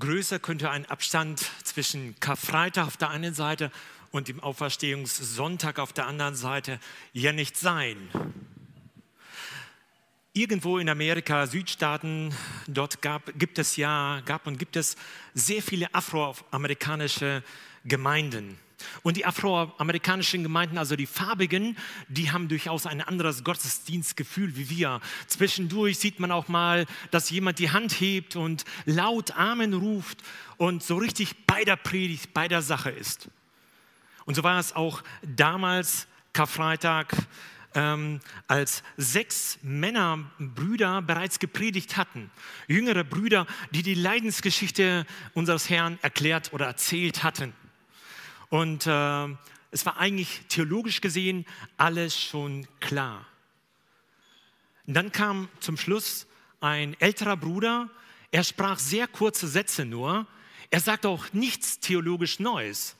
Größer könnte ein Abstand zwischen Karfreitag auf der einen Seite und dem Auferstehungssonntag auf der anderen Seite ja nicht sein. Irgendwo in Amerika, Südstaaten, dort gab, gibt es ja, gab und gibt es sehr viele afroamerikanische Gemeinden. Und die afroamerikanischen Gemeinden, also die farbigen, die haben durchaus ein anderes Gottesdienstgefühl wie wir. Zwischendurch sieht man auch mal, dass jemand die Hand hebt und laut Amen ruft und so richtig bei der Predigt, bei der Sache ist. Und so war es auch damals, Karfreitag, ähm, als sechs Männer, Brüder bereits gepredigt hatten. Jüngere Brüder, die die Leidensgeschichte unseres Herrn erklärt oder erzählt hatten. Und äh, es war eigentlich theologisch gesehen alles schon klar. Und dann kam zum Schluss ein älterer Bruder, er sprach sehr kurze Sätze nur, er sagte auch nichts theologisch Neues.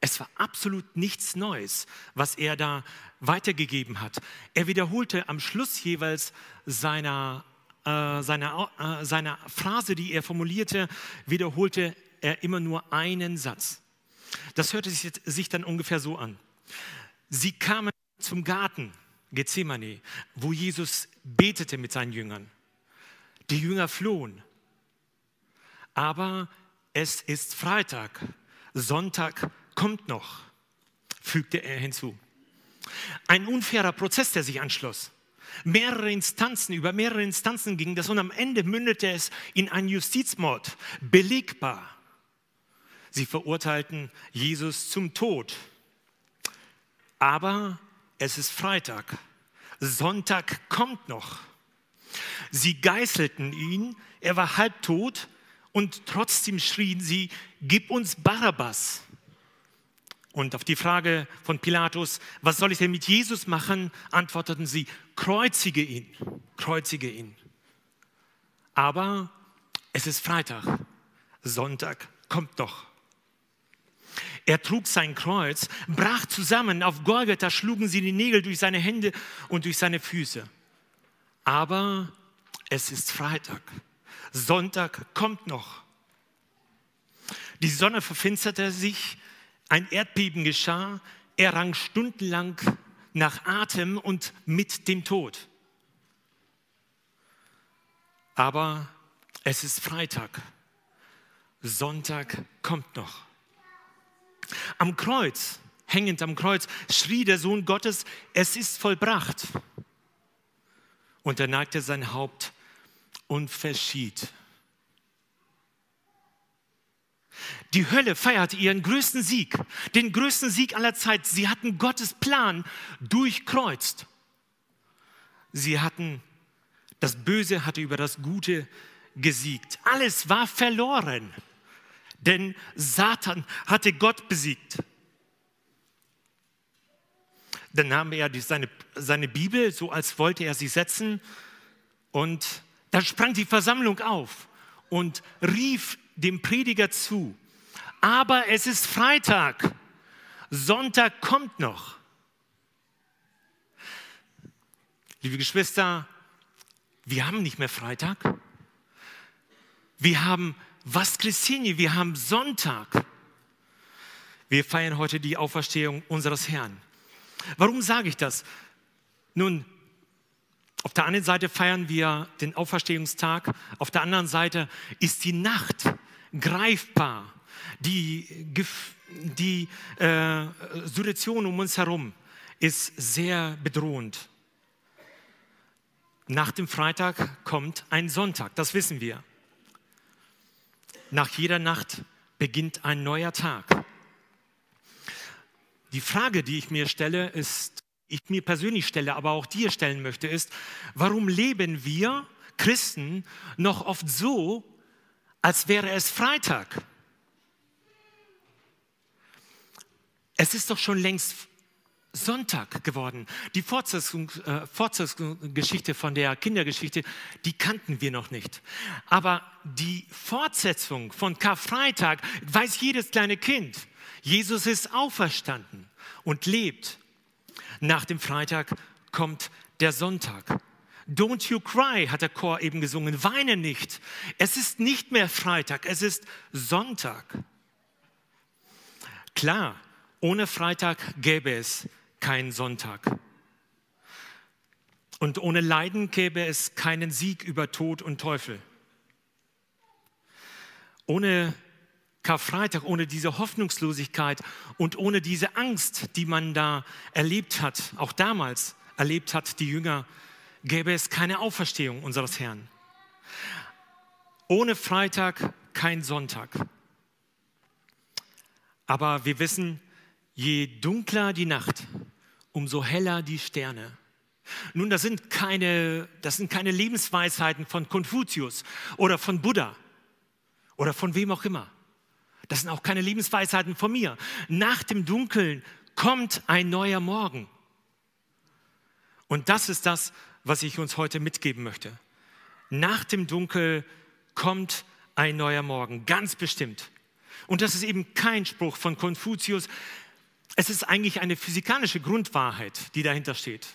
Es war absolut nichts Neues, was er da weitergegeben hat. Er wiederholte am Schluss jeweils seiner, äh, seiner, äh, seiner Phrase, die er formulierte, wiederholte er immer nur einen Satz. Das hörte sich, sich dann ungefähr so an. Sie kamen zum Garten Gethsemane, wo Jesus betete mit seinen Jüngern. Die Jünger flohen. Aber es ist Freitag, Sonntag kommt noch, fügte er hinzu. Ein unfairer Prozess, der sich anschloss. Mehrere Instanzen, über mehrere Instanzen ging das und am Ende mündete es in einen Justizmord, belegbar. Sie verurteilten Jesus zum Tod. Aber es ist Freitag. Sonntag kommt noch. Sie geißelten ihn, er war halbtot und trotzdem schrien sie, gib uns Barabbas. Und auf die Frage von Pilatus, was soll ich denn mit Jesus machen, antworteten sie, kreuzige ihn, kreuzige ihn. Aber es ist Freitag, Sonntag kommt doch. Er trug sein Kreuz, brach zusammen, auf Golgatha schlugen sie die Nägel durch seine Hände und durch seine Füße. Aber es ist Freitag, Sonntag kommt noch. Die Sonne verfinsterte sich, ein Erdbeben geschah, er rang stundenlang nach Atem und mit dem Tod. Aber es ist Freitag, Sonntag kommt noch. Am Kreuz, hängend am Kreuz, schrie der Sohn Gottes, es ist vollbracht. Und er neigte sein Haupt und verschied. Die Hölle feierte ihren größten Sieg, den größten Sieg aller Zeit. Sie hatten Gottes Plan durchkreuzt. Sie hatten, das Böse hatte über das Gute gesiegt. Alles war verloren, denn Satan hatte Gott besiegt. Dann nahm er seine, seine Bibel, so als wollte er sie setzen, und dann sprang die Versammlung auf und rief dem Prediger zu, aber es ist Freitag, Sonntag kommt noch. Liebe Geschwister, wir haben nicht mehr Freitag. Wir haben Vaskresini, wir haben Sonntag. Wir feiern heute die Auferstehung unseres Herrn. Warum sage ich das? Nun, auf der einen Seite feiern wir den Auferstehungstag, auf der anderen Seite ist die Nacht greifbar. Die, die äh, Situation um uns herum ist sehr bedrohend. Nach dem Freitag kommt ein Sonntag, das wissen wir. Nach jeder Nacht beginnt ein neuer Tag. Die Frage, die ich mir stelle, ist, ich mir persönlich stelle, aber auch dir stellen möchte, ist, warum leben wir Christen noch oft so, als wäre es Freitag? Es ist doch schon längst Sonntag geworden. Die Fortsetzung, äh, Fortsetzungsgeschichte von der Kindergeschichte, die kannten wir noch nicht. Aber die Fortsetzung von Karfreitag weiß jedes kleine Kind. Jesus ist auferstanden und lebt. Nach dem Freitag kommt der Sonntag. Don't you cry, hat der Chor eben gesungen. Weine nicht. Es ist nicht mehr Freitag, es ist Sonntag. Klar, ohne Freitag gäbe es keinen Sonntag. Und ohne Leiden gäbe es keinen Sieg über Tod und Teufel. Ohne Karfreitag, ohne diese Hoffnungslosigkeit und ohne diese Angst, die man da erlebt hat, auch damals erlebt hat, die Jünger, gäbe es keine Auferstehung unseres Herrn. Ohne Freitag kein Sonntag. Aber wir wissen, je dunkler die Nacht, umso heller die Sterne. Nun, das sind keine, das sind keine Lebensweisheiten von Konfuzius oder von Buddha oder von wem auch immer. Das sind auch keine Lebensweisheiten von mir. Nach dem Dunkeln kommt ein neuer Morgen. Und das ist das, was ich uns heute mitgeben möchte. Nach dem Dunkel kommt ein neuer Morgen, ganz bestimmt. Und das ist eben kein Spruch von Konfuzius. Es ist eigentlich eine physikalische Grundwahrheit, die dahinter steht.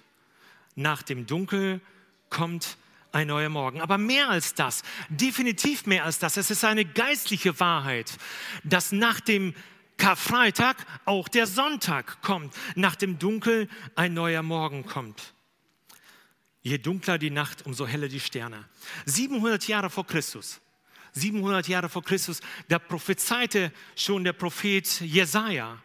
Nach dem Dunkel kommt ein neuer Morgen. Aber mehr als das, definitiv mehr als das, es ist eine geistliche Wahrheit, dass nach dem Karfreitag auch der Sonntag kommt, nach dem Dunkel ein neuer Morgen kommt. Je dunkler die Nacht, umso heller die Sterne. 700 Jahre vor Christus, 700 Jahre vor Christus, da prophezeite schon der Prophet Jesaja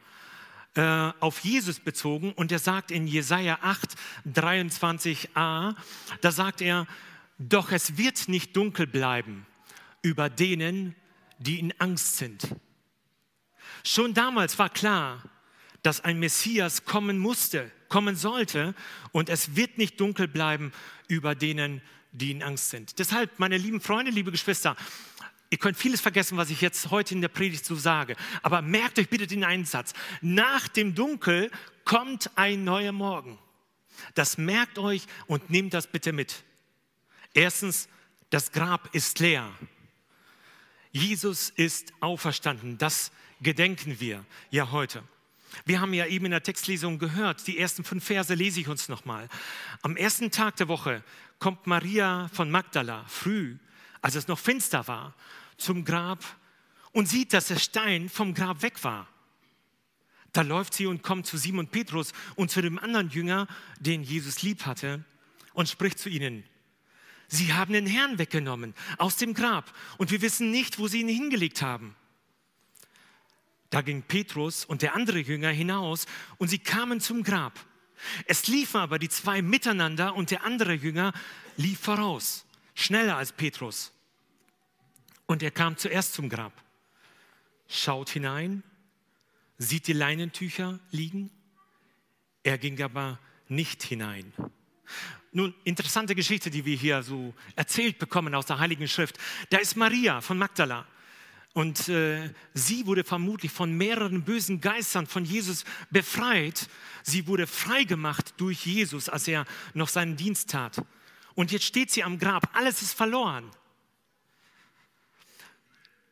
äh, auf Jesus bezogen und er sagt in Jesaja 8, 23a, da sagt er, doch es wird nicht dunkel bleiben über denen, die in Angst sind. Schon damals war klar, dass ein Messias kommen musste, kommen sollte und es wird nicht dunkel bleiben über denen, die in Angst sind. Deshalb, meine lieben Freunde, liebe Geschwister, ihr könnt vieles vergessen, was ich jetzt heute in der Predigt so sage, aber merkt euch bitte den einen Satz. Nach dem Dunkel kommt ein neuer Morgen. Das merkt euch und nehmt das bitte mit. Erstens, das Grab ist leer. Jesus ist auferstanden. Das gedenken wir ja heute. Wir haben ja eben in der Textlesung gehört, die ersten fünf Verse lese ich uns nochmal. Am ersten Tag der Woche kommt Maria von Magdala früh, als es noch finster war, zum Grab und sieht, dass der Stein vom Grab weg war. Da läuft sie und kommt zu Simon Petrus und zu dem anderen Jünger, den Jesus lieb hatte, und spricht zu ihnen, Sie haben den Herrn weggenommen aus dem Grab und wir wissen nicht, wo sie ihn hingelegt haben. Da ging Petrus und der andere Jünger hinaus und sie kamen zum Grab. Es liefen aber die zwei miteinander und der andere Jünger lief voraus, schneller als Petrus. Und er kam zuerst zum Grab, schaut hinein, sieht die Leinentücher liegen. Er ging aber nicht hinein. Nun, interessante Geschichte, die wir hier so erzählt bekommen aus der Heiligen Schrift. Da ist Maria von Magdala. Und äh, sie wurde vermutlich von mehreren bösen Geistern von Jesus befreit. Sie wurde freigemacht durch Jesus, als er noch seinen Dienst tat. Und jetzt steht sie am Grab. Alles ist verloren.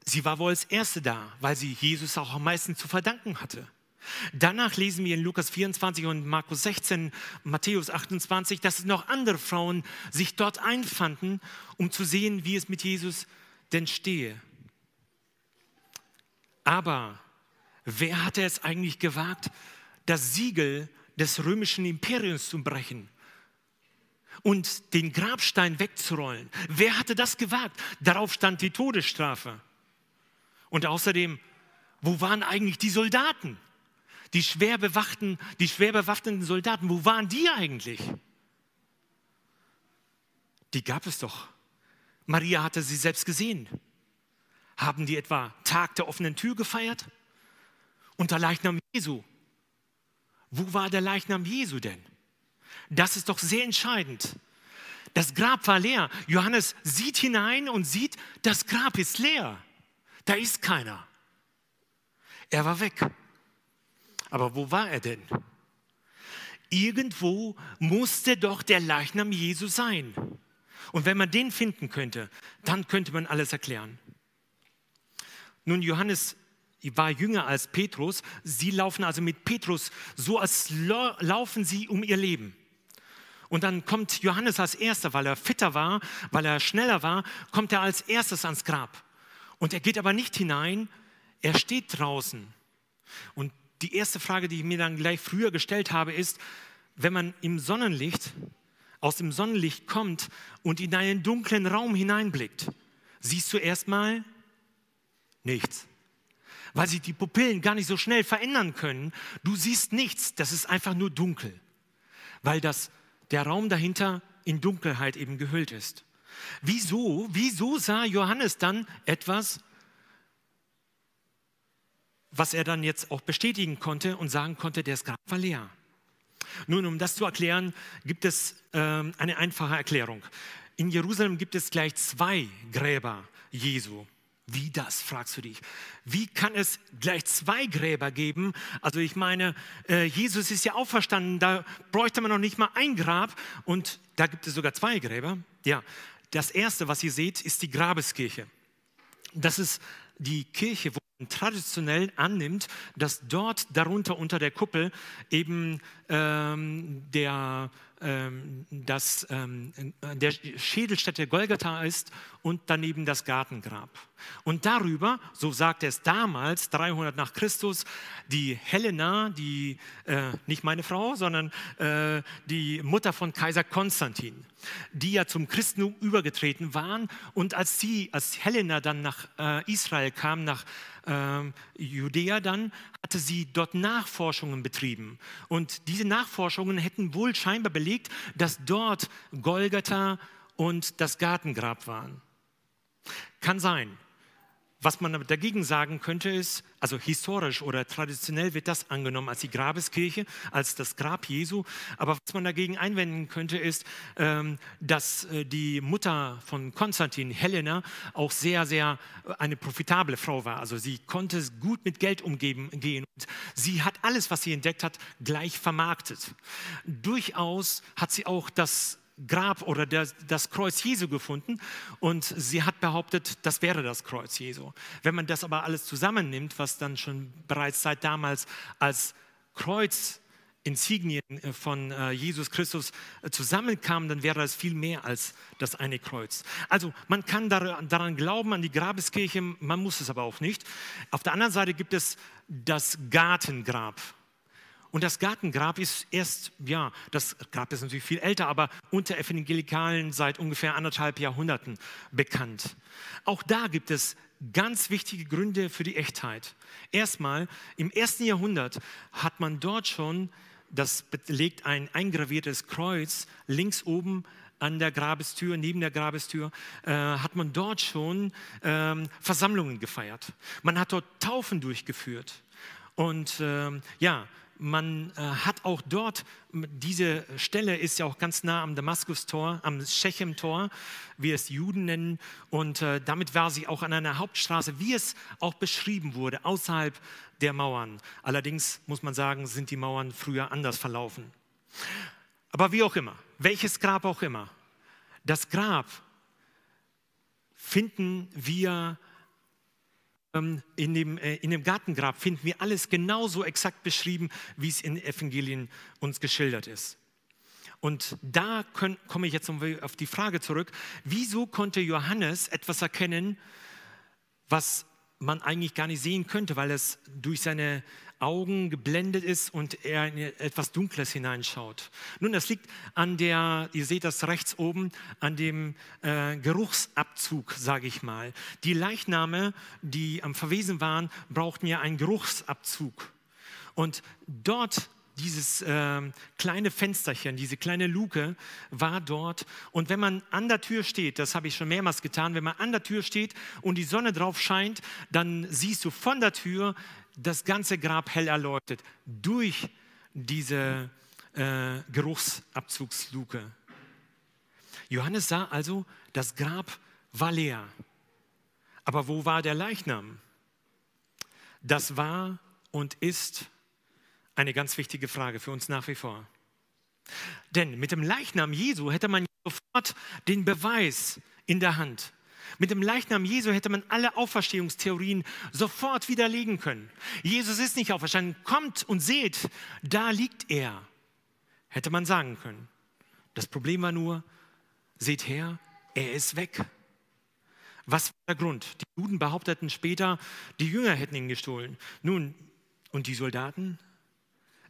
Sie war wohl als Erste da, weil sie Jesus auch am meisten zu verdanken hatte. Danach lesen wir in Lukas 24 und Markus 16, Matthäus 28, dass noch andere Frauen sich dort einfanden, um zu sehen, wie es mit Jesus denn stehe. Aber wer hatte es eigentlich gewagt, das Siegel des römischen Imperiums zu brechen und den Grabstein wegzurollen? Wer hatte das gewagt? Darauf stand die Todesstrafe. Und außerdem, wo waren eigentlich die Soldaten? die schwer bewachten, die schwer bewaffneten Soldaten, wo waren die eigentlich? Die gab es doch. Maria hatte sie selbst gesehen. Haben die etwa Tag der offenen Tür gefeiert? Und der Leichnam Jesu. Wo war der Leichnam Jesu denn? Das ist doch sehr entscheidend. Das Grab war leer. Johannes sieht hinein und sieht, das Grab ist leer. Da ist keiner. Er war weg. Aber wo war er denn? Irgendwo musste doch der Leichnam Jesu sein. Und wenn man den finden könnte, dann könnte man alles erklären. Nun, Johannes war jünger als Petrus. Sie laufen also mit Petrus so, als laufen sie um ihr Leben. Und dann kommt Johannes als erster, weil er fitter war, weil er schneller war, kommt er als erstes ans Grab. Und er geht aber nicht hinein, er steht draußen. Und die erste Frage, die ich mir dann gleich früher gestellt habe, ist, wenn man im Sonnenlicht, aus dem Sonnenlicht kommt und in einen dunklen Raum hineinblickt, siehst du erstmal nichts. Weil sich die Pupillen gar nicht so schnell verändern können. Du siehst nichts, das ist einfach nur dunkel. Weil das, der Raum dahinter in Dunkelheit eben gehüllt ist. Wieso, wieso sah Johannes dann etwas, was er dann jetzt auch bestätigen konnte und sagen konnte, der Grab war leer? Nun, um das zu erklären, gibt es äh, eine einfache Erklärung. In Jerusalem gibt es gleich zwei Gräber Jesu. Wie das, fragst du dich. Wie kann es gleich zwei Gräber geben? Also ich meine, äh, Jesus ist ja auferstanden, da bräuchte man noch nicht mal ein Grab und da gibt es sogar zwei Gräber. Ja, das erste, was ihr seht, ist die Grabeskirche. Das ist die Kirche, wo man traditionell annimmt, dass dort darunter unter der Kuppel eben ähm, der dass ähm, der Schädelstätte Golgatha ist und daneben das Gartengrab. Und darüber, so sagt es damals, 300 nach Christus, die Helena, die, äh, nicht meine Frau, sondern äh, die Mutter von Kaiser Konstantin, die ja zum Christentum übergetreten waren. Und als sie, als Helena dann nach äh, Israel kam, nach ähm, Judäa dann, hatte sie dort Nachforschungen betrieben. Und diese Nachforschungen hätten wohl scheinbar belegt, dass dort Golgatha und das Gartengrab waren. Kann sein. Was man dagegen sagen könnte ist, also historisch oder traditionell wird das angenommen als die Grabeskirche, als das Grab Jesu. Aber was man dagegen einwenden könnte ist, ähm, dass äh, die Mutter von Konstantin, Helena, auch sehr, sehr äh, eine profitable Frau war. Also sie konnte gut mit Geld umgehen. Und sie hat alles, was sie entdeckt hat, gleich vermarktet. Durchaus hat sie auch das Grab oder das, das Kreuz Jesu gefunden und sie hat behauptet, das wäre das Kreuz Jesu. Wenn man das aber alles zusammennimmt, was dann schon bereits seit damals als Kreuz Insignien äh, von äh, Jesus Christus äh, zusammenkam, dann wäre das viel mehr als das eine Kreuz. Also man kann daran glauben, an die Grabeskirche, man muss es aber auch nicht. Auf der anderen Seite gibt es das Gartengrab. Und das Gartengrab ist erst, ja, das Grab ist natürlich viel älter, aber unter Evangelikalen seit ungefähr anderthalb Jahrhunderten bekannt. Auch da gibt es ganz wichtige Gründe für die Echtheit. Erstmal, im ersten Jahrhundert hat man dort schon, das belegt ein eingraviertes Kreuz links oben an der Grabestür, neben der Grabestür, äh, hat man dort schon ähm, Versammlungen gefeiert. Man hat dort Taufen durchgeführt. Und ähm, ja, man äh, hat auch dort, diese Stelle ist ja auch ganz nah am Damaskustor, am Shechem-Tor, wie es Juden nennen. Und äh, damit war sie auch an einer Hauptstraße, wie es auch beschrieben wurde, außerhalb der Mauern. Allerdings muss man sagen, sind die Mauern früher anders verlaufen. Aber wie auch immer, welches Grab auch immer, das Grab finden wir in dem, äh, in dem Gartengrab finden wir alles genauso exakt beschrieben, wie es in Evangelien uns geschildert ist. Und da können, komme ich jetzt auf die Frage zurück, wieso konnte Johannes etwas erkennen, was man eigentlich gar nicht sehen könnte, weil es durch seine Augen geblendet ist und er in etwas Dunkles hineinschaut. Nun, das liegt an der, ihr seht das rechts oben, an dem äh, Geruchsabzug, sage ich mal. Die Leichname, die am Verwesen waren, brauchten ja einen Geruchsabzug. Und dort dieses äh, kleine Fensterchen, diese kleine Luke war dort. Und wenn man an der Tür steht, das habe ich schon mehrmals getan, wenn man an der Tür steht und die Sonne drauf scheint, dann siehst du von der Tür das ganze Grab hell erleuchtet durch diese äh, Geruchsabzugsluke. Johannes sah also, das Grab war leer. Aber wo war der Leichnam? Das war und ist eine ganz wichtige Frage für uns nach wie vor. Denn mit dem Leichnam Jesu hätte man sofort den Beweis in der Hand. Mit dem Leichnam Jesu hätte man alle Auferstehungstheorien sofort widerlegen können. Jesus ist nicht auferstanden, kommt und seht, da liegt er. Hätte man sagen können. Das Problem war nur, seht her, er ist weg. Was war der Grund? Die Juden behaupteten später, die Jünger hätten ihn gestohlen. Nun, und die Soldaten?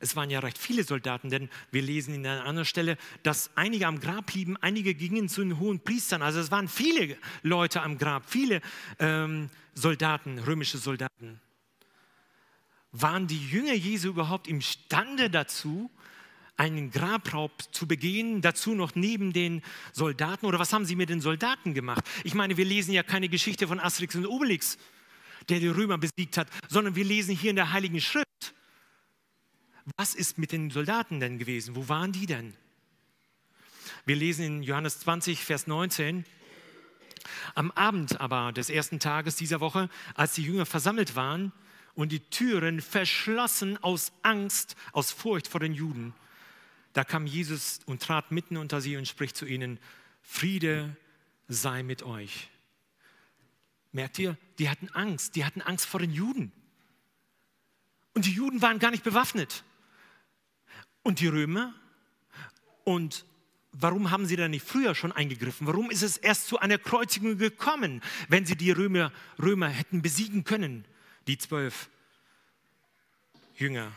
Es waren ja recht viele Soldaten, denn wir lesen in einer anderen Stelle, dass einige am Grab blieben, einige gingen zu den hohen Priestern. Also es waren viele Leute am Grab, viele ähm, Soldaten, römische Soldaten. Waren die Jünger Jesu überhaupt imstande dazu, einen Grabraub zu begehen, dazu noch neben den Soldaten? Oder was haben sie mit den Soldaten gemacht? Ich meine, wir lesen ja keine Geschichte von Asterix und Obelix, der die Römer besiegt hat, sondern wir lesen hier in der Heiligen Schrift. Was ist mit den Soldaten denn gewesen? Wo waren die denn? Wir lesen in Johannes 20, Vers 19. Am Abend aber des ersten Tages dieser Woche, als die Jünger versammelt waren und die Türen verschlossen aus Angst, aus Furcht vor den Juden, da kam Jesus und trat mitten unter sie und spricht zu ihnen, Friede sei mit euch. Merkt ihr, die hatten Angst, die hatten Angst vor den Juden. Und die Juden waren gar nicht bewaffnet. Und die Römer? Und warum haben sie da nicht früher schon eingegriffen? Warum ist es erst zu einer Kreuzigung gekommen, wenn sie die Römer, Römer hätten besiegen können, die zwölf Jünger?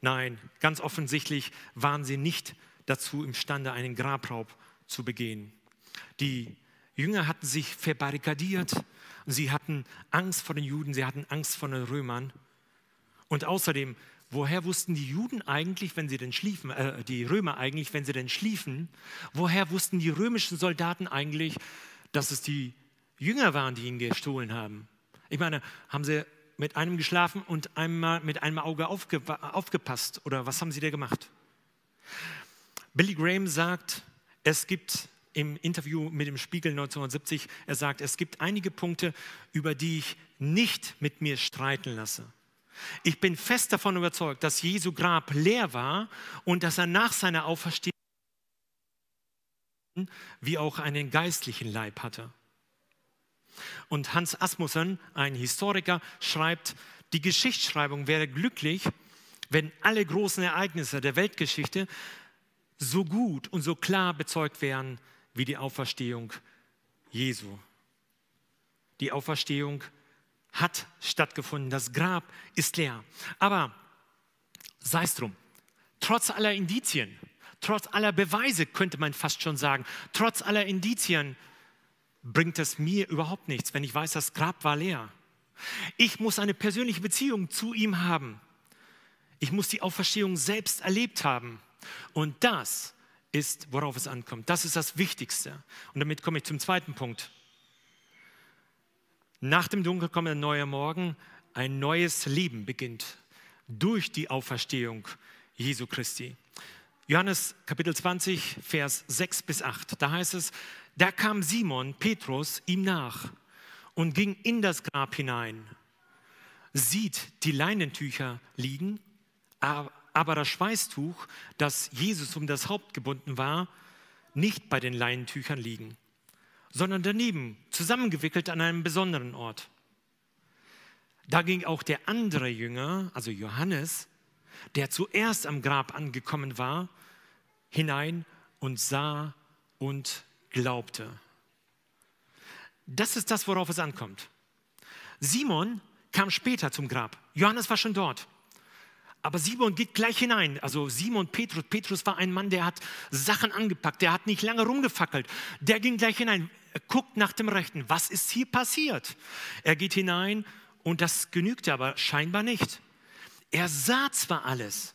Nein, ganz offensichtlich waren sie nicht dazu imstande, einen Grabraub zu begehen. Die Jünger hatten sich verbarrikadiert, sie hatten Angst vor den Juden, sie hatten Angst vor den Römern. Und außerdem, woher wussten die Juden eigentlich, wenn sie denn schliefen, äh, die Römer eigentlich, wenn sie denn schliefen, woher wussten die römischen Soldaten eigentlich, dass es die Jünger waren, die ihn gestohlen haben? Ich meine, haben sie mit einem geschlafen und einmal mit einem Auge aufge aufgepasst? Oder was haben sie da gemacht? Billy Graham sagt, es gibt im Interview mit dem Spiegel 1970, er sagt, es gibt einige Punkte, über die ich nicht mit mir streiten lasse. Ich bin fest davon überzeugt, dass Jesu Grab leer war und dass er nach seiner Auferstehung wie auch einen geistlichen Leib hatte. Und Hans Asmussen, ein Historiker, schreibt, die Geschichtsschreibung wäre glücklich, wenn alle großen Ereignisse der Weltgeschichte so gut und so klar bezeugt wären wie die Auferstehung Jesu. Die Auferstehung hat stattgefunden, das Grab ist leer. Aber sei es drum, trotz aller Indizien, trotz aller Beweise könnte man fast schon sagen, trotz aller Indizien bringt es mir überhaupt nichts, wenn ich weiß, das Grab war leer. Ich muss eine persönliche Beziehung zu ihm haben. Ich muss die Auferstehung selbst erlebt haben. Und das ist, worauf es ankommt. Das ist das Wichtigste. Und damit komme ich zum zweiten Punkt. Nach dem Dunkel kommt ein neuer Morgen, ein neues Leben beginnt durch die Auferstehung Jesu Christi. Johannes Kapitel 20, Vers 6 bis 8. Da heißt es, da kam Simon, Petrus, ihm nach und ging in das Grab hinein, sieht die Leinentücher liegen, aber das Schweißtuch, das Jesus um das Haupt gebunden war, nicht bei den Leinentüchern liegen, sondern daneben, zusammengewickelt an einem besonderen Ort. Da ging auch der andere Jünger, also Johannes, der zuerst am Grab angekommen war, hinein und sah und glaubte. Das ist das, worauf es ankommt. Simon kam später zum Grab. Johannes war schon dort. Aber Simon geht gleich hinein. Also Simon Petrus. Petrus war ein Mann, der hat Sachen angepackt. Der hat nicht lange rumgefackelt. Der ging gleich hinein. Er guckt nach dem Rechten. Was ist hier passiert? Er geht hinein und das genügte aber scheinbar nicht. Er sah zwar alles,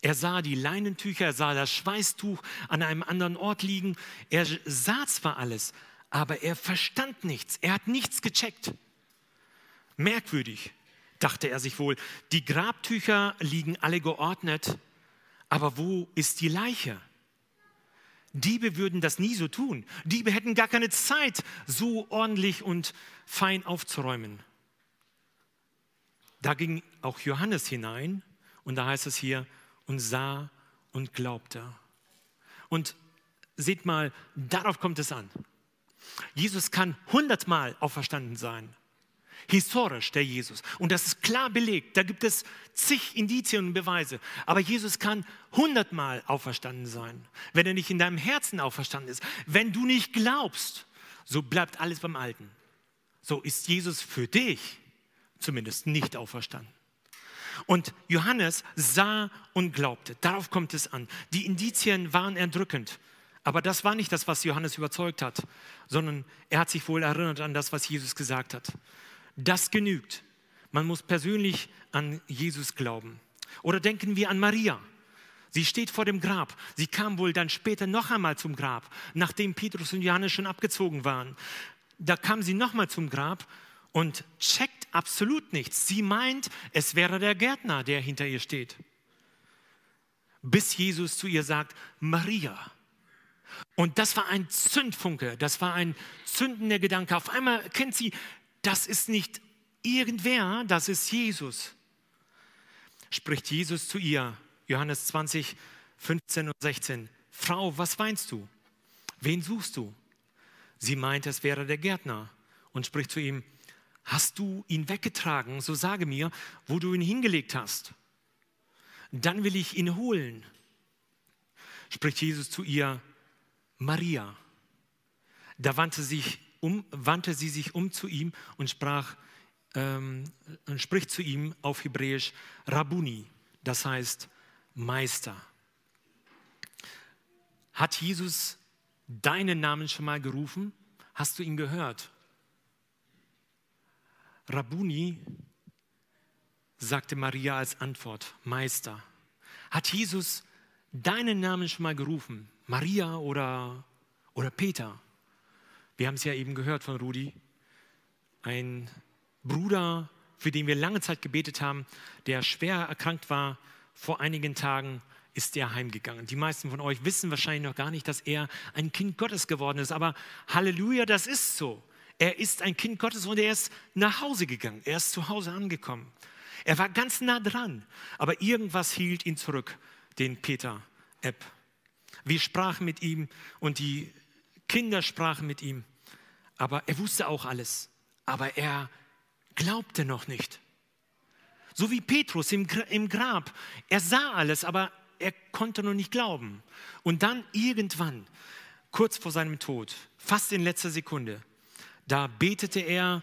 er sah die Leinentücher, er sah das Schweißtuch an einem anderen Ort liegen. Er sah zwar alles, aber er verstand nichts. Er hat nichts gecheckt. Merkwürdig, dachte er sich wohl. Die Grabtücher liegen alle geordnet, aber wo ist die Leiche? Diebe würden das nie so tun. Diebe hätten gar keine Zeit, so ordentlich und fein aufzuräumen. Da ging auch Johannes hinein und da heißt es hier, und sah und glaubte. Und seht mal, darauf kommt es an. Jesus kann hundertmal auferstanden sein. Historisch der Jesus. Und das ist klar belegt. Da gibt es zig Indizien und Beweise. Aber Jesus kann hundertmal auferstanden sein, wenn er nicht in deinem Herzen auferstanden ist. Wenn du nicht glaubst, so bleibt alles beim Alten. So ist Jesus für dich zumindest nicht auferstanden. Und Johannes sah und glaubte. Darauf kommt es an. Die Indizien waren erdrückend. Aber das war nicht das, was Johannes überzeugt hat, sondern er hat sich wohl erinnert an das, was Jesus gesagt hat. Das genügt. Man muss persönlich an Jesus glauben. Oder denken wir an Maria. Sie steht vor dem Grab. Sie kam wohl dann später noch einmal zum Grab, nachdem Petrus und Johannes schon abgezogen waren. Da kam sie nochmal zum Grab und checkt absolut nichts. Sie meint, es wäre der Gärtner, der hinter ihr steht. Bis Jesus zu ihr sagt, Maria. Und das war ein Zündfunke, das war ein zündender Gedanke. Auf einmal kennt sie, das ist nicht irgendwer, das ist Jesus. Spricht Jesus zu ihr, Johannes 20, 15 und 16. Frau, was weinst du? Wen suchst du? Sie meint, es wäre der Gärtner und spricht zu ihm, hast du ihn weggetragen, so sage mir, wo du ihn hingelegt hast. Dann will ich ihn holen. Spricht Jesus zu ihr, Maria. Da wandte, sich um, wandte sie sich um zu ihm und sprach ähm, und spricht zu ihm auf Hebräisch Rabuni, das heißt Meister. Hat Jesus deinen Namen schon mal gerufen? Hast du ihn gehört? Rabuni sagte Maria als Antwort, Meister. Hat Jesus deinen Namen schon mal gerufen? Maria oder, oder Peter? Wir haben es ja eben gehört von Rudi. Ein Bruder, für den wir lange Zeit gebetet haben, der schwer erkrankt war, vor einigen Tagen ist er heimgegangen. Die meisten von euch wissen wahrscheinlich noch gar nicht, dass er ein Kind Gottes geworden ist. Aber Halleluja, das ist so. Er ist ein Kind Gottes und er ist nach Hause gegangen. Er ist zu Hause angekommen. Er war ganz nah dran, aber irgendwas hielt ihn zurück, den Peter Epp. Wir sprachen mit ihm und die Kinder sprachen mit ihm, aber er wusste auch alles, aber er glaubte noch nicht. So wie Petrus im, im Grab. Er sah alles, aber er konnte noch nicht glauben. Und dann irgendwann, kurz vor seinem Tod, fast in letzter Sekunde, da betete er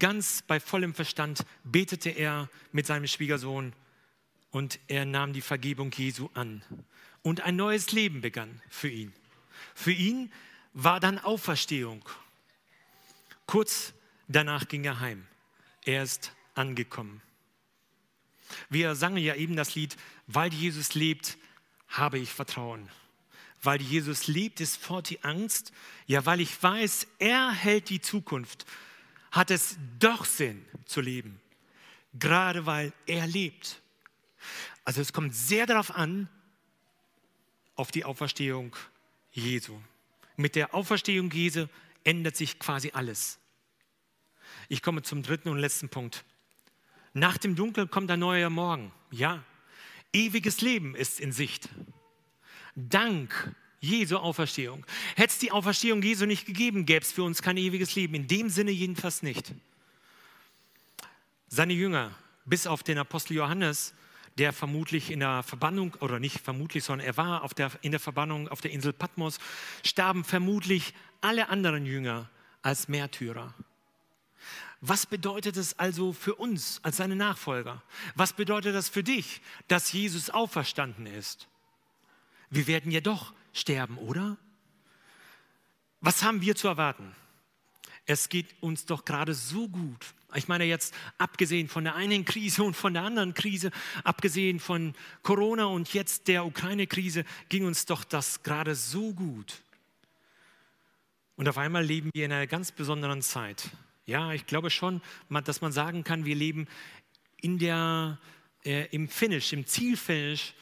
ganz bei vollem Verstand, betete er mit seinem Schwiegersohn und er nahm die Vergebung Jesu an. Und ein neues Leben begann für ihn. Für ihn war dann Auferstehung. Kurz danach ging er heim. Er ist angekommen. Wir sangen ja eben das Lied, weil Jesus lebt, habe ich Vertrauen weil Jesus liebt, ist fort die Angst. Ja, weil ich weiß, er hält die Zukunft, hat es doch Sinn zu leben. Gerade weil er lebt. Also es kommt sehr darauf an, auf die Auferstehung Jesu. Mit der Auferstehung Jesu ändert sich quasi alles. Ich komme zum dritten und letzten Punkt. Nach dem Dunkel kommt ein neuer Morgen. Ja, ewiges Leben ist in Sicht. Dank Jesu Auferstehung. Hätte es die Auferstehung Jesu nicht gegeben, gäbe es für uns kein ewiges Leben. In dem Sinne jedenfalls nicht. Seine Jünger, bis auf den Apostel Johannes, der vermutlich in der Verbannung, oder nicht vermutlich, sondern er war der, in der Verbannung auf der Insel Patmos, starben vermutlich alle anderen Jünger als Märtyrer. Was bedeutet es also für uns als seine Nachfolger? Was bedeutet das für dich, dass Jesus auferstanden ist? Wir werden ja doch sterben, oder? Was haben wir zu erwarten? Es geht uns doch gerade so gut. Ich meine jetzt, abgesehen von der einen Krise und von der anderen Krise, abgesehen von Corona und jetzt der Ukraine-Krise, ging uns doch das gerade so gut. Und auf einmal leben wir in einer ganz besonderen Zeit. Ja, ich glaube schon, dass man sagen kann, wir leben in der, äh, im Finish, im Zielfinish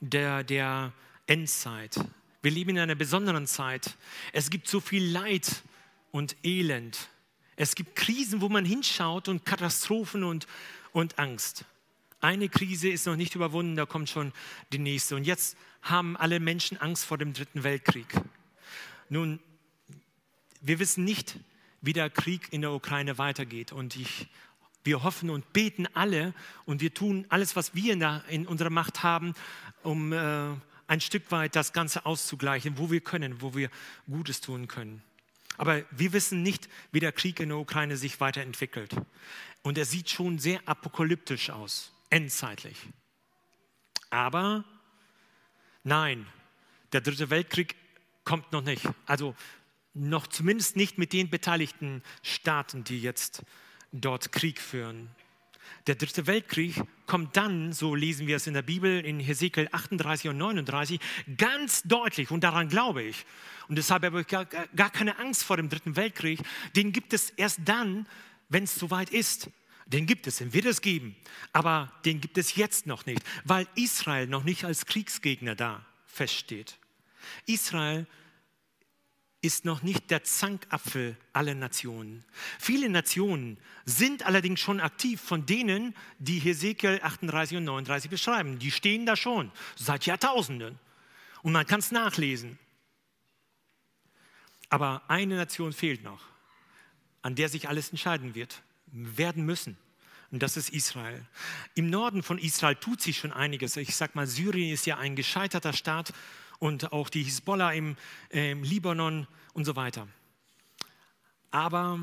der, der Endzeit. Wir leben in einer besonderen Zeit. Es gibt so viel Leid und Elend. Es gibt Krisen, wo man hinschaut und Katastrophen und, und Angst. Eine Krise ist noch nicht überwunden, da kommt schon die nächste. Und jetzt haben alle Menschen Angst vor dem Dritten Weltkrieg. Nun, wir wissen nicht, wie der Krieg in der Ukraine weitergeht. Und ich, wir hoffen und beten alle und wir tun alles, was wir in, der, in unserer Macht haben, um äh, ein Stück weit das Ganze auszugleichen, wo wir können, wo wir Gutes tun können. Aber wir wissen nicht, wie der Krieg in der Ukraine sich weiterentwickelt. Und er sieht schon sehr apokalyptisch aus, endzeitlich. Aber nein, der dritte Weltkrieg kommt noch nicht. Also noch zumindest nicht mit den beteiligten Staaten, die jetzt dort Krieg führen. Der dritte Weltkrieg kommt dann, so lesen wir es in der Bibel, in Hesekiel 38 und 39, ganz deutlich, und daran glaube ich. Und deshalb habe ich gar, gar keine Angst vor dem dritten Weltkrieg. Den gibt es erst dann, wenn es soweit ist. Den gibt es, den wird es geben. Aber den gibt es jetzt noch nicht, weil Israel noch nicht als Kriegsgegner da feststeht. Israel ist noch nicht der Zankapfel aller Nationen. Viele Nationen sind allerdings schon aktiv von denen, die Hesekiel 38 und 39 beschreiben. Die stehen da schon seit Jahrtausenden. Und man kann es nachlesen. Aber eine Nation fehlt noch, an der sich alles entscheiden wird, werden müssen. Und das ist Israel. Im Norden von Israel tut sich schon einiges. Ich sage mal, Syrien ist ja ein gescheiterter Staat und auch die Hisbollah im, äh, im Libanon und so weiter. Aber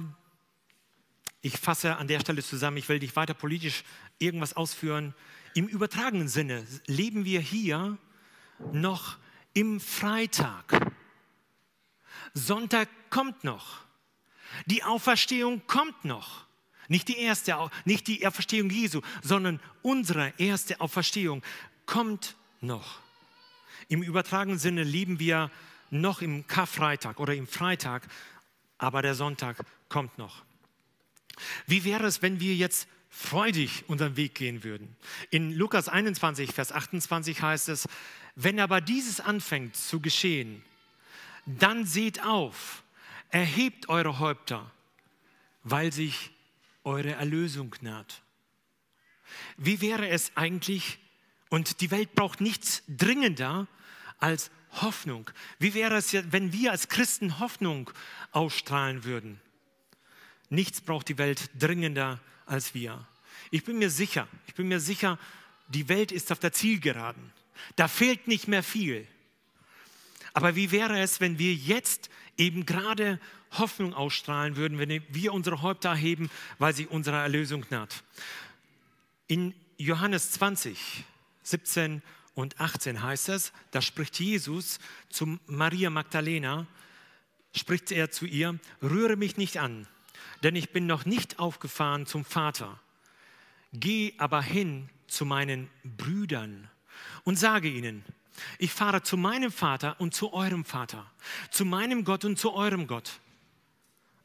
ich fasse an der Stelle zusammen, ich will nicht weiter politisch irgendwas ausführen. Im übertragenen Sinne leben wir hier noch im Freitag. Sonntag kommt noch. Die Auferstehung kommt noch. Nicht die erste, nicht die Auferstehung Jesu, sondern unsere erste Auferstehung kommt noch. Im übertragenen Sinne leben wir noch im Karfreitag oder im Freitag, aber der Sonntag kommt noch. Wie wäre es, wenn wir jetzt freudig unseren Weg gehen würden? In Lukas 21, Vers 28 heißt es, wenn aber dieses anfängt zu geschehen, dann seht auf, erhebt eure Häupter, weil sich eure Erlösung naht. Wie wäre es eigentlich, und die Welt braucht nichts dringender als Hoffnung. Wie wäre es, wenn wir als Christen Hoffnung ausstrahlen würden? Nichts braucht die Welt dringender als wir. Ich bin mir sicher, ich bin mir sicher, die Welt ist auf der Zielgeraden. Da fehlt nicht mehr viel. Aber wie wäre es, wenn wir jetzt eben gerade Hoffnung ausstrahlen würden, wenn wir unsere Häupter erheben, weil sie unserer Erlösung naht? In Johannes 20, 17 und 18 heißt es, da spricht Jesus zu Maria Magdalena, spricht er zu ihr, rühre mich nicht an, denn ich bin noch nicht aufgefahren zum Vater. Geh aber hin zu meinen Brüdern und sage ihnen, ich fahre zu meinem Vater und zu eurem Vater, zu meinem Gott und zu eurem Gott.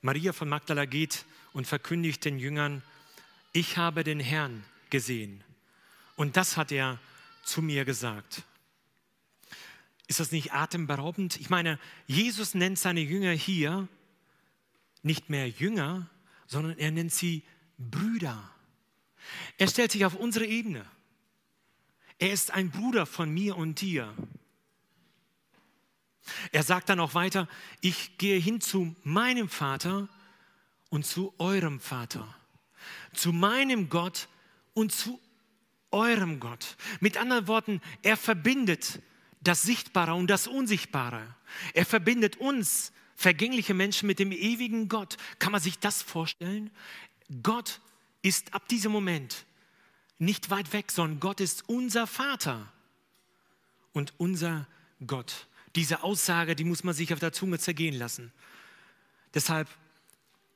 Maria von Magdala geht und verkündigt den Jüngern, ich habe den Herrn gesehen. Und das hat er zu mir gesagt. Ist das nicht atemberaubend? Ich meine, Jesus nennt seine Jünger hier nicht mehr Jünger, sondern er nennt sie Brüder. Er stellt sich auf unsere Ebene. Er ist ein Bruder von mir und dir. Er sagt dann auch weiter, ich gehe hin zu meinem Vater und zu eurem Vater, zu meinem Gott und zu eurem Gott. Mit anderen Worten, er verbindet das Sichtbare und das Unsichtbare. Er verbindet uns, vergängliche Menschen, mit dem ewigen Gott. Kann man sich das vorstellen? Gott ist ab diesem Moment nicht weit weg, sondern Gott ist unser Vater und unser Gott. Diese Aussage, die muss man sich auf der Zunge zergehen lassen. Deshalb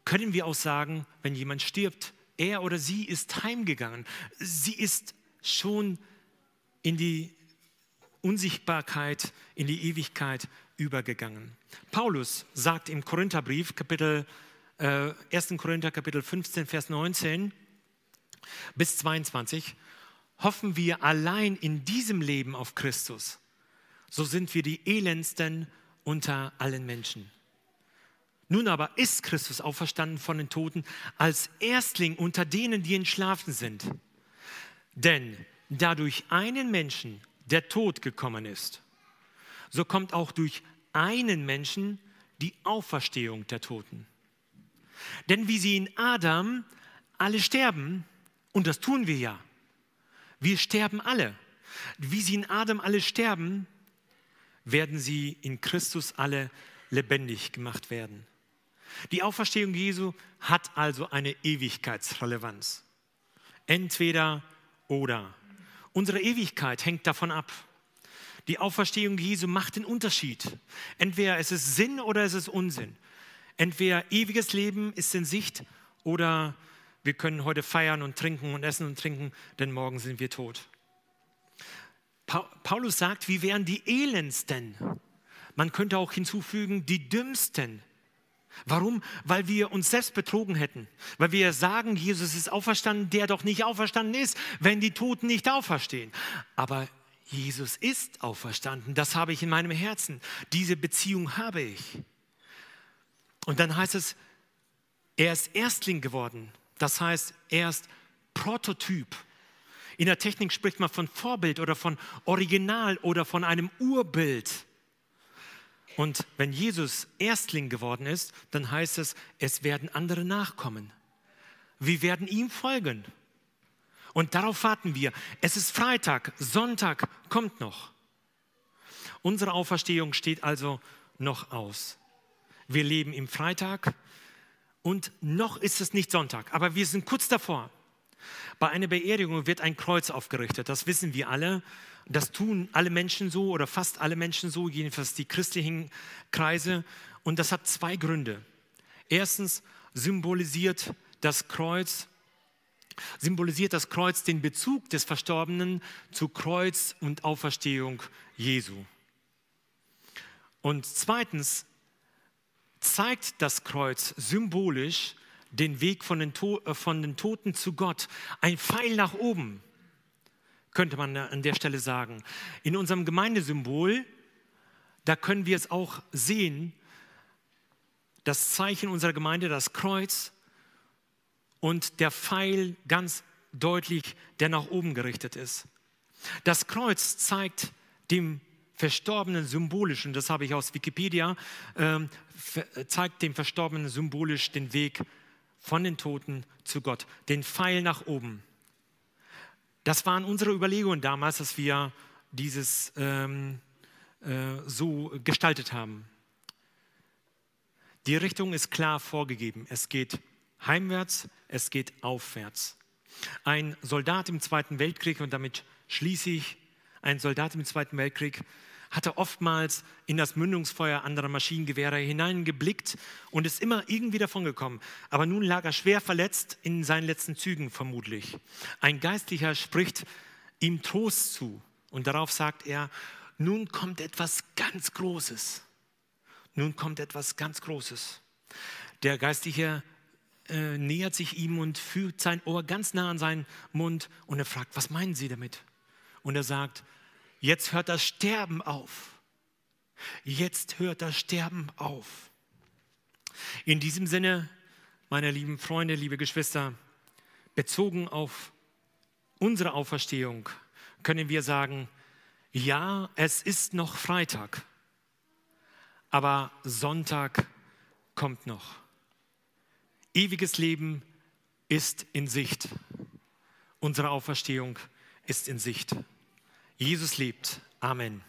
können wir auch sagen, wenn jemand stirbt, er oder sie ist heimgegangen. Sie ist schon in die Unsichtbarkeit, in die Ewigkeit übergegangen. Paulus sagt im Korintherbrief, Kapitel, äh, 1. Korinther, Kapitel 15, Vers 19 bis 22, hoffen wir allein in diesem Leben auf Christus, so sind wir die elendsten unter allen Menschen. Nun aber ist Christus auferstanden von den Toten als Erstling unter denen, die entschlafen sind. Denn da durch einen Menschen der Tod gekommen ist, so kommt auch durch einen Menschen die Auferstehung der Toten. Denn wie sie in Adam alle sterben, und das tun wir ja, wir sterben alle. Wie sie in Adam alle sterben, werden sie in Christus alle lebendig gemacht werden. Die Auferstehung Jesu hat also eine Ewigkeitsrelevanz. Entweder oder. Unsere Ewigkeit hängt davon ab. Die Auferstehung Jesu macht den Unterschied. Entweder es ist Sinn oder es ist Unsinn. Entweder ewiges Leben ist in Sicht oder wir können heute feiern und trinken und essen und trinken, denn morgen sind wir tot. Paulus sagt, wir wären die Elendsten. Man könnte auch hinzufügen, die Dümmsten. Warum? Weil wir uns selbst betrogen hätten. Weil wir sagen, Jesus ist auferstanden, der doch nicht auferstanden ist, wenn die Toten nicht auferstehen. Aber Jesus ist auferstanden. Das habe ich in meinem Herzen. Diese Beziehung habe ich. Und dann heißt es, er ist Erstling geworden. Das heißt, er ist Prototyp. In der Technik spricht man von Vorbild oder von Original oder von einem Urbild. Und wenn Jesus Erstling geworden ist, dann heißt es, es werden andere nachkommen. Wir werden ihm folgen. Und darauf warten wir. Es ist Freitag, Sonntag kommt noch. Unsere Auferstehung steht also noch aus. Wir leben im Freitag und noch ist es nicht Sonntag, aber wir sind kurz davor. Bei einer Beerdigung wird ein Kreuz aufgerichtet, das wissen wir alle. Das tun alle Menschen so oder fast alle Menschen so, jedenfalls die christlichen Kreise. Und das hat zwei Gründe. Erstens symbolisiert das Kreuz symbolisiert das Kreuz den Bezug des Verstorbenen zu Kreuz und Auferstehung Jesu. Und zweitens zeigt das Kreuz symbolisch den Weg von den, to äh, von den Toten zu Gott. Ein Pfeil nach oben, könnte man an der Stelle sagen. In unserem Gemeindesymbol, da können wir es auch sehen, das Zeichen unserer Gemeinde, das Kreuz und der Pfeil ganz deutlich, der nach oben gerichtet ist. Das Kreuz zeigt dem Verstorbenen symbolisch, und das habe ich aus Wikipedia, äh, zeigt dem Verstorbenen symbolisch den Weg von den Toten zu Gott, den Pfeil nach oben. Das waren unsere Überlegungen damals, dass wir dieses ähm, äh, so gestaltet haben. Die Richtung ist klar vorgegeben. Es geht heimwärts, es geht aufwärts. Ein Soldat im Zweiten Weltkrieg, und damit schließe ich, ein Soldat im Zweiten Weltkrieg hatte oftmals in das Mündungsfeuer anderer Maschinengewehre hineingeblickt und ist immer irgendwie davon gekommen. Aber nun lag er schwer verletzt in seinen letzten Zügen vermutlich. Ein Geistlicher spricht ihm Trost zu und darauf sagt er, nun kommt etwas ganz Großes. Nun kommt etwas ganz Großes. Der Geistliche äh, nähert sich ihm und führt sein Ohr ganz nah an seinen Mund und er fragt, was meinen Sie damit? Und er sagt, Jetzt hört das Sterben auf. Jetzt hört das Sterben auf. In diesem Sinne, meine lieben Freunde, liebe Geschwister, bezogen auf unsere Auferstehung können wir sagen, ja, es ist noch Freitag, aber Sonntag kommt noch. Ewiges Leben ist in Sicht. Unsere Auferstehung ist in Sicht. Jesus lebt. Amen.